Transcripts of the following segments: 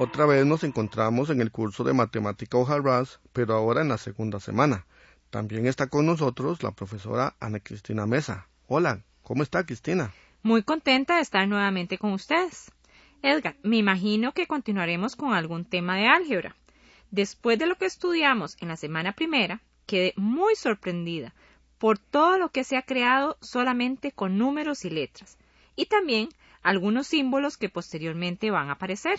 Otra vez nos encontramos en el curso de Matemática Hojarras, pero ahora en la segunda semana. También está con nosotros la profesora Ana Cristina Mesa. Hola, ¿cómo está Cristina? Muy contenta de estar nuevamente con ustedes. Edgar, me imagino que continuaremos con algún tema de álgebra. Después de lo que estudiamos en la semana primera, quedé muy sorprendida por todo lo que se ha creado solamente con números y letras, y también algunos símbolos que posteriormente van a aparecer.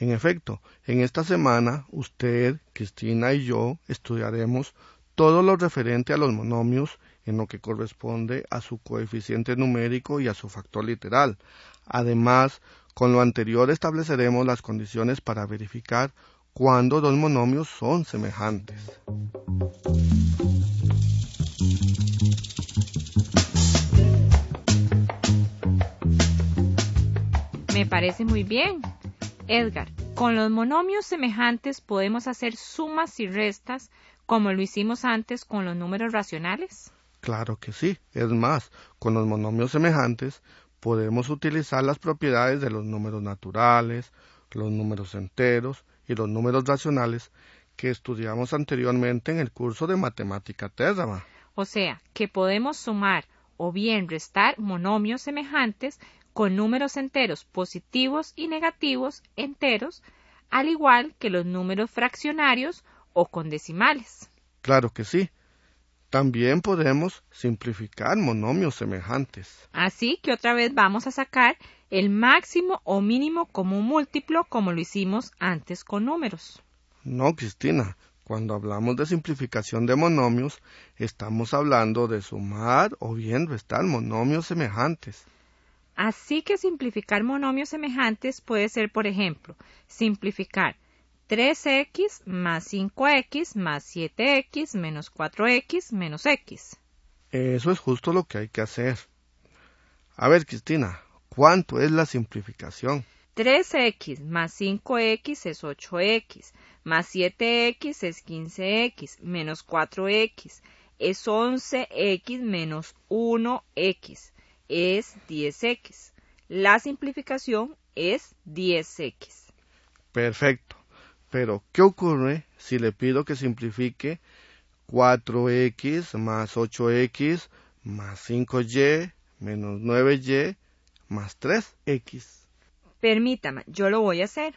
En efecto, en esta semana usted, Cristina y yo estudiaremos todo lo referente a los monomios en lo que corresponde a su coeficiente numérico y a su factor literal. Además, con lo anterior estableceremos las condiciones para verificar cuándo dos monomios son semejantes. Me parece muy bien. Edgar, con los monomios semejantes podemos hacer sumas y restas como lo hicimos antes con los números racionales. Claro que sí. Es más, con los monomios semejantes podemos utilizar las propiedades de los números naturales, los números enteros y los números racionales que estudiamos anteriormente en el curso de matemática térrama. O sea, que podemos sumar o bien restar monomios semejantes con números enteros positivos y negativos enteros, al igual que los números fraccionarios o con decimales. Claro que sí. También podemos simplificar monomios semejantes. Así que otra vez vamos a sacar el máximo o mínimo común múltiplo como lo hicimos antes con números. No, Cristina, cuando hablamos de simplificación de monomios, estamos hablando de sumar o bien restar monomios semejantes. Así que simplificar monomios semejantes puede ser, por ejemplo, simplificar 3x más 5x más 7x menos 4x menos x. Eso es justo lo que hay que hacer. A ver, Cristina, ¿cuánto es la simplificación? 3x más 5x es 8x, más 7x es 15x, menos 4x es 11x menos 1x es 10x. La simplificación es 10x. Perfecto. Pero, ¿qué ocurre si le pido que simplifique 4x más 8x más 5y menos 9y más 3x? Permítame, yo lo voy a hacer.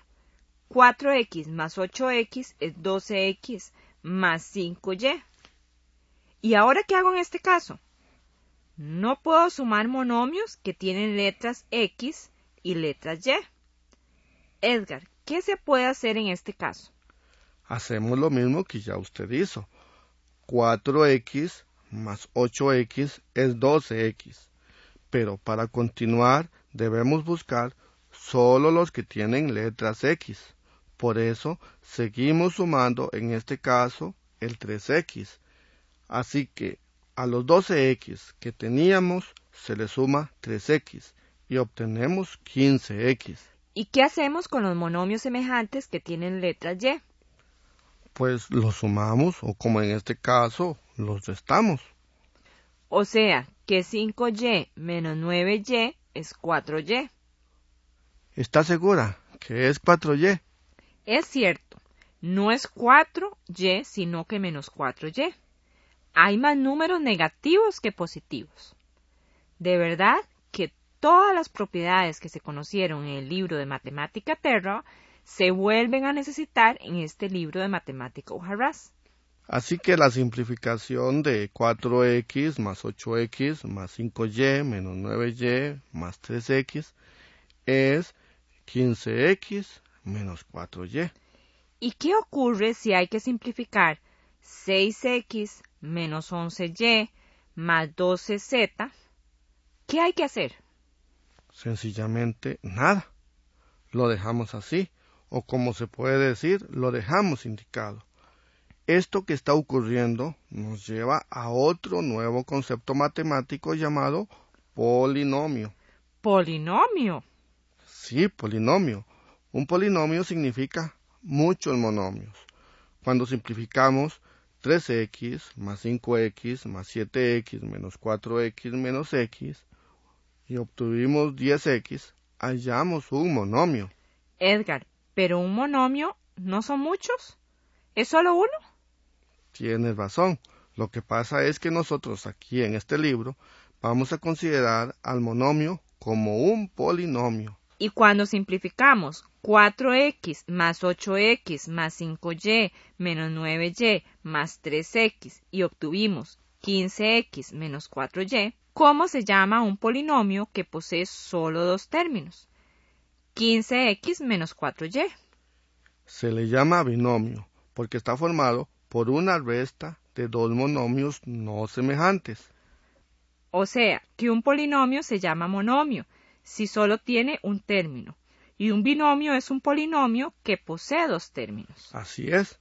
4x más 8x es 12x más 5y. ¿Y ahora qué hago en este caso? No puedo sumar monomios que tienen letras X y letras Y. Edgar, ¿qué se puede hacer en este caso? Hacemos lo mismo que ya usted hizo. 4x más 8x es 12x. Pero para continuar debemos buscar solo los que tienen letras X. Por eso seguimos sumando en este caso el 3x. Así que a los 12x que teníamos se le suma 3x y obtenemos 15x. ¿Y qué hacemos con los monomios semejantes que tienen letras y? Pues los sumamos o como en este caso los restamos. O sea que 5y menos 9y es 4y. ¿Está segura que es 4y? Es cierto, no es 4y sino que menos 4y hay más números negativos que positivos. De verdad que todas las propiedades que se conocieron en el libro de Matemática Terra se vuelven a necesitar en este libro de Matemática Ojarras. Así que la simplificación de 4x más 8x más 5y menos 9y más 3x es 15x menos 4y. ¿Y qué ocurre si hay que simplificar 6x menos 11y más 12z, ¿qué hay que hacer? Sencillamente nada. Lo dejamos así. o como se puede decir, lo dejamos indicado. Esto que está ocurriendo nos lleva a otro nuevo concepto matemático llamado polinomio. ¿Polinomio? Sí, polinomio. Un polinomio significa muchos monomios. Cuando simplificamos 3x más 5x más 7x menos 4x menos x y obtuvimos 10x, hallamos un monomio. Edgar, ¿pero un monomio no son muchos? ¿Es solo uno? Tienes razón. Lo que pasa es que nosotros aquí en este libro vamos a considerar al monomio como un polinomio. Y cuando simplificamos 4x más 8x más 5y menos 9y más 3x y obtuvimos 15x menos 4y, ¿cómo se llama un polinomio que posee solo dos términos? 15x menos 4y. Se le llama binomio porque está formado por una resta de dos monomios no semejantes. O sea, que un polinomio se llama monomio si solo tiene un término, y un binomio es un polinomio que posee dos términos. Así es.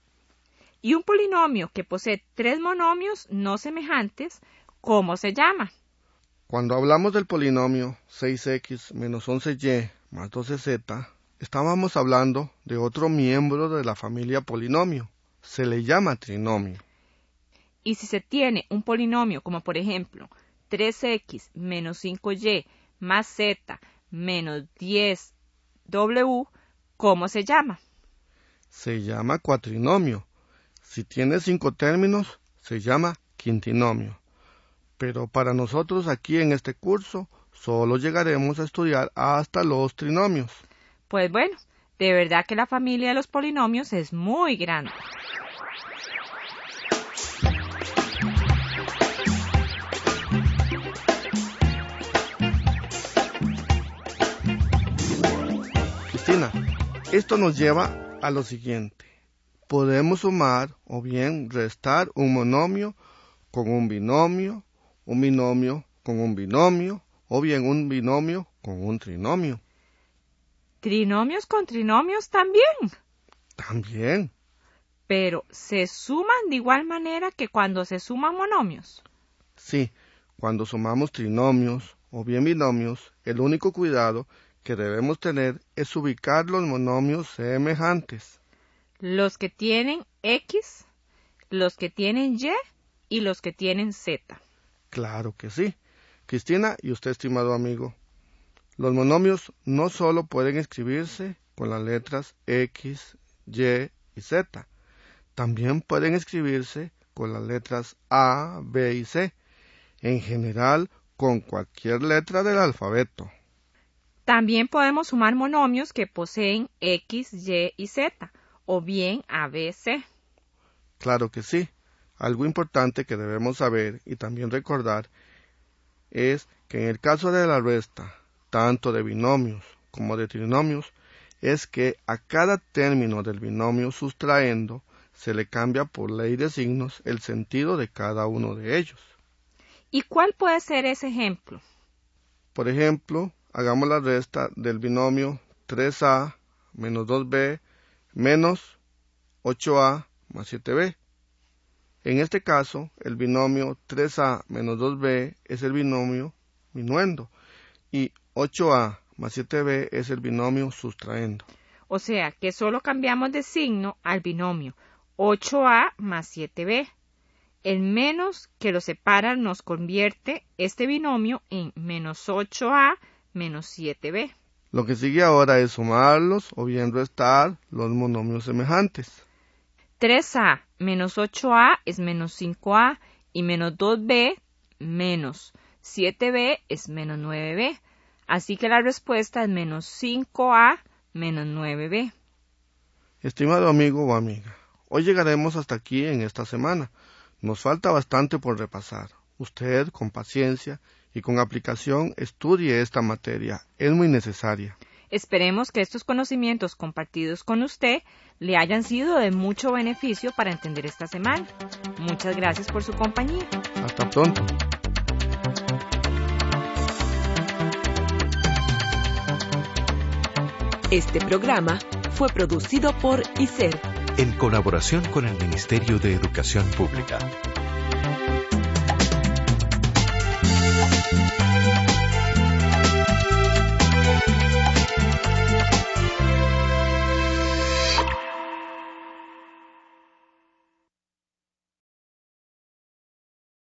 Y un polinomio que posee tres monomios no semejantes, ¿cómo se llama? Cuando hablamos del polinomio 6x menos 11y más 12z, estábamos hablando de otro miembro de la familia polinomio. Se le llama trinomio. Y si se tiene un polinomio como por ejemplo 3x menos 5y más z menos 10w, ¿cómo se llama? Se llama cuatrinomio. Si tiene cinco términos, se llama quintinomio. Pero para nosotros aquí en este curso solo llegaremos a estudiar hasta los trinomios. Pues bueno, de verdad que la familia de los polinomios es muy grande. Esto nos lleva a lo siguiente. Podemos sumar o bien restar un monomio con un binomio, un binomio con un binomio o bien un binomio con un trinomio. ¿Trinomios con trinomios también? También. Pero ¿se suman de igual manera que cuando se suman monomios? Sí, cuando sumamos trinomios o bien binomios, el único cuidado que debemos tener es ubicar los monomios semejantes. Los que tienen X, los que tienen Y y los que tienen Z. Claro que sí. Cristina y usted, estimado amigo, los monomios no solo pueden escribirse con las letras X, Y y Z, también pueden escribirse con las letras A, B y C, en general con cualquier letra del alfabeto. También podemos sumar monomios que poseen X, Y y Z, o bien ABC. Claro que sí. Algo importante que debemos saber y también recordar es que en el caso de la resta, tanto de binomios como de trinomios, es que a cada término del binomio sustraendo se le cambia por ley de signos el sentido de cada uno de ellos. ¿Y cuál puede ser ese ejemplo? Por ejemplo, hagamos la resta del binomio 3a menos 2b menos 8a más 7b. En este caso, el binomio 3a menos 2b es el binomio minuendo y 8a más 7b es el binomio sustraendo. O sea que solo cambiamos de signo al binomio 8a más 7b. El menos que lo separa nos convierte este binomio en menos 8a menos 7b. Lo que sigue ahora es sumarlos o bien restar los monomios semejantes. 3a menos 8a es menos 5a y menos 2b menos 7b es menos 9b. Así que la respuesta es menos 5a menos 9b. Estimado amigo o amiga, hoy llegaremos hasta aquí en esta semana. Nos falta bastante por repasar. Usted, con paciencia y con aplicación estudie esta materia. Es muy necesaria. Esperemos que estos conocimientos compartidos con usted le hayan sido de mucho beneficio para entender esta semana. Muchas gracias por su compañía. Hasta pronto. Este programa fue producido por ICER en colaboración con el Ministerio de Educación Pública.